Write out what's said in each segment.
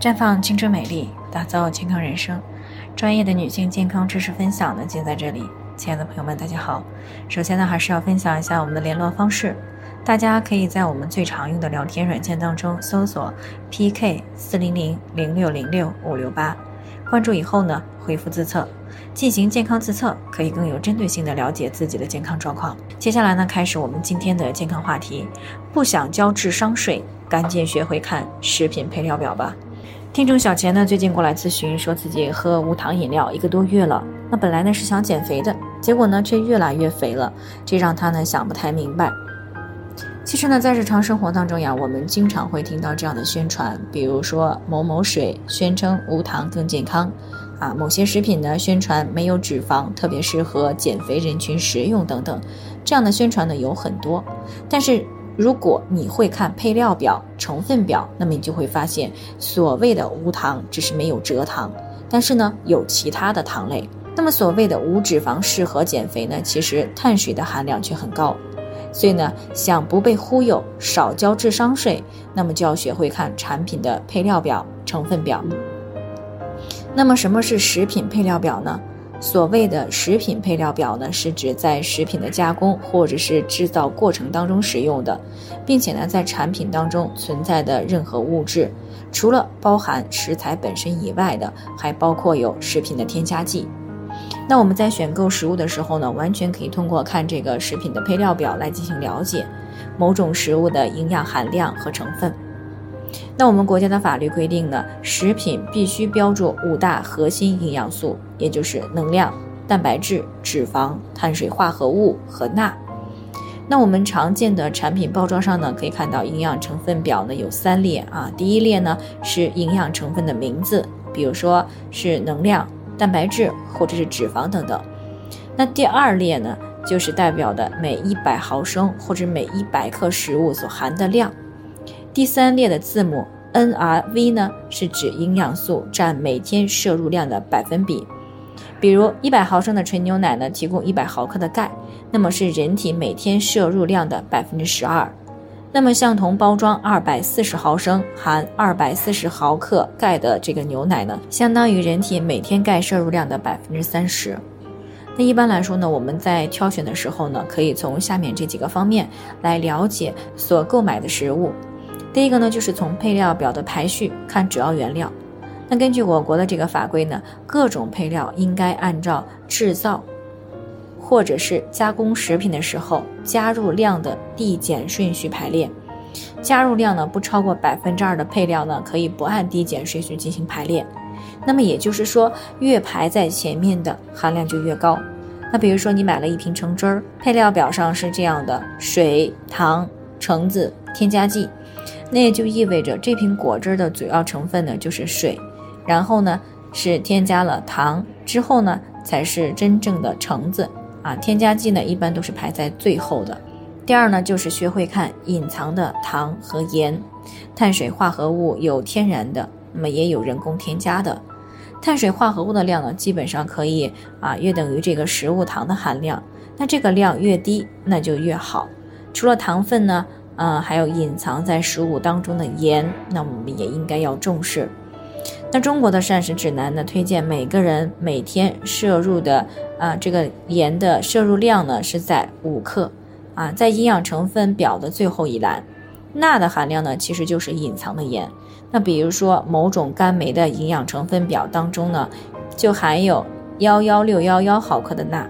绽放青春美丽，打造健康人生。专业的女性健康知识分享呢，尽在这里。亲爱的朋友们，大家好。首先呢，还是要分享一下我们的联络方式。大家可以在我们最常用的聊天软件当中搜索 PK 四零零零六零六五六八，关注以后呢，回复自测，进行健康自测，可以更有针对性的了解自己的健康状况。接下来呢，开始我们今天的健康话题。不想交智商税，赶紧学会看食品配料表吧。听众小钱呢，最近过来咨询，说自己喝无糖饮料一个多月了。那本来呢是想减肥的，结果呢却越来越肥了，这让他呢想不太明白。其实呢，在日常生活当中呀，我们经常会听到这样的宣传，比如说某某水宣称无糖更健康，啊，某些食品呢宣传没有脂肪，特别适合减肥人群食用等等，这样的宣传呢有很多，但是。如果你会看配料表、成分表，那么你就会发现，所谓的无糖只是没有蔗糖，但是呢有其他的糖类。那么所谓的无脂肪适合减肥呢，其实碳水的含量却很高。所以呢，想不被忽悠，少交智商税，那么就要学会看产品的配料表、成分表。那么什么是食品配料表呢？所谓的食品配料表呢，是指在食品的加工或者是制造过程当中使用的，并且呢，在产品当中存在的任何物质，除了包含食材本身以外的，还包括有食品的添加剂。那我们在选购食物的时候呢，完全可以通过看这个食品的配料表来进行了解某种食物的营养含量和成分。那我们国家的法律规定呢，食品必须标注五大核心营养素，也就是能量、蛋白质、脂肪、碳水化合物和钠。那我们常见的产品包装上呢，可以看到营养成分表呢有三列啊，第一列呢是营养成分的名字，比如说是能量、蛋白质或者是脂肪等等。那第二列呢，就是代表的每一百毫升或者每一百克食物所含的量。第三列的字母 NRV 呢，是指营养素占每天摄入量的百分比。比如一百毫升的纯牛奶呢，提供一百毫克的钙，那么是人体每天摄入量的百分之十二。那么相同包装二百四十毫升含二百四十毫克钙的这个牛奶呢，相当于人体每天钙摄入量的百分之三十。那一般来说呢，我们在挑选的时候呢，可以从下面这几个方面来了解所购买的食物。第一个呢，就是从配料表的排序看主要原料。那根据我国的这个法规呢，各种配料应该按照制造或者是加工食品的时候加入量的递减顺序排列。加入量呢不超过百分之二的配料呢，可以不按递减顺序进行排列。那么也就是说，越排在前面的含量就越高。那比如说你买了一瓶橙汁儿，配料表上是这样的：水、糖、橙子、添加剂。那也就意味着这瓶果汁的主要成分呢就是水，然后呢是添加了糖，之后呢才是真正的橙子啊。添加剂呢一般都是排在最后的。第二呢就是学会看隐藏的糖和盐，碳水化合物有天然的，那么也有人工添加的。碳水化合物的量呢基本上可以啊约等于这个食物糖的含量，那这个量越低那就越好。除了糖分呢。嗯，还有隐藏在食物当中的盐，那我们也应该要重视。那中国的膳食指南呢，推荐每个人每天摄入的啊这个盐的摄入量呢是在五克啊，在营养成分表的最后一栏，钠的含量呢其实就是隐藏的盐。那比如说某种甘梅的营养成分表当中呢，就含有幺幺六幺幺毫克的钠，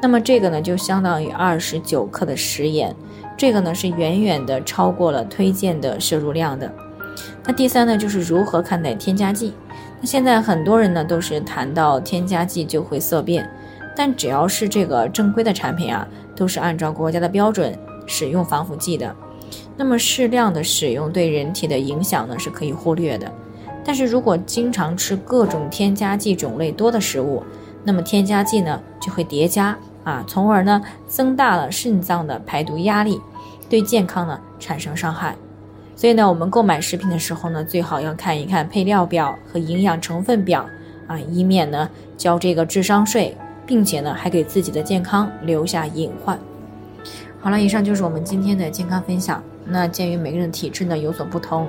那么这个呢就相当于二十九克的食盐。这个呢是远远的超过了推荐的摄入量的。那第三呢，就是如何看待添加剂。那现在很多人呢都是谈到添加剂就会色变，但只要是这个正规的产品啊，都是按照国家的标准使用防腐剂的。那么适量的使用对人体的影响呢是可以忽略的。但是如果经常吃各种添加剂种类多的食物，那么添加剂呢就会叠加。啊，从而呢增大了肾脏的排毒压力，对健康呢产生伤害。所以呢，我们购买食品的时候呢，最好要看一看配料表和营养成分表啊，以免呢交这个智商税，并且呢还给自己的健康留下隐患。好了，以上就是我们今天的健康分享。那鉴于每个人的体质呢有所不同。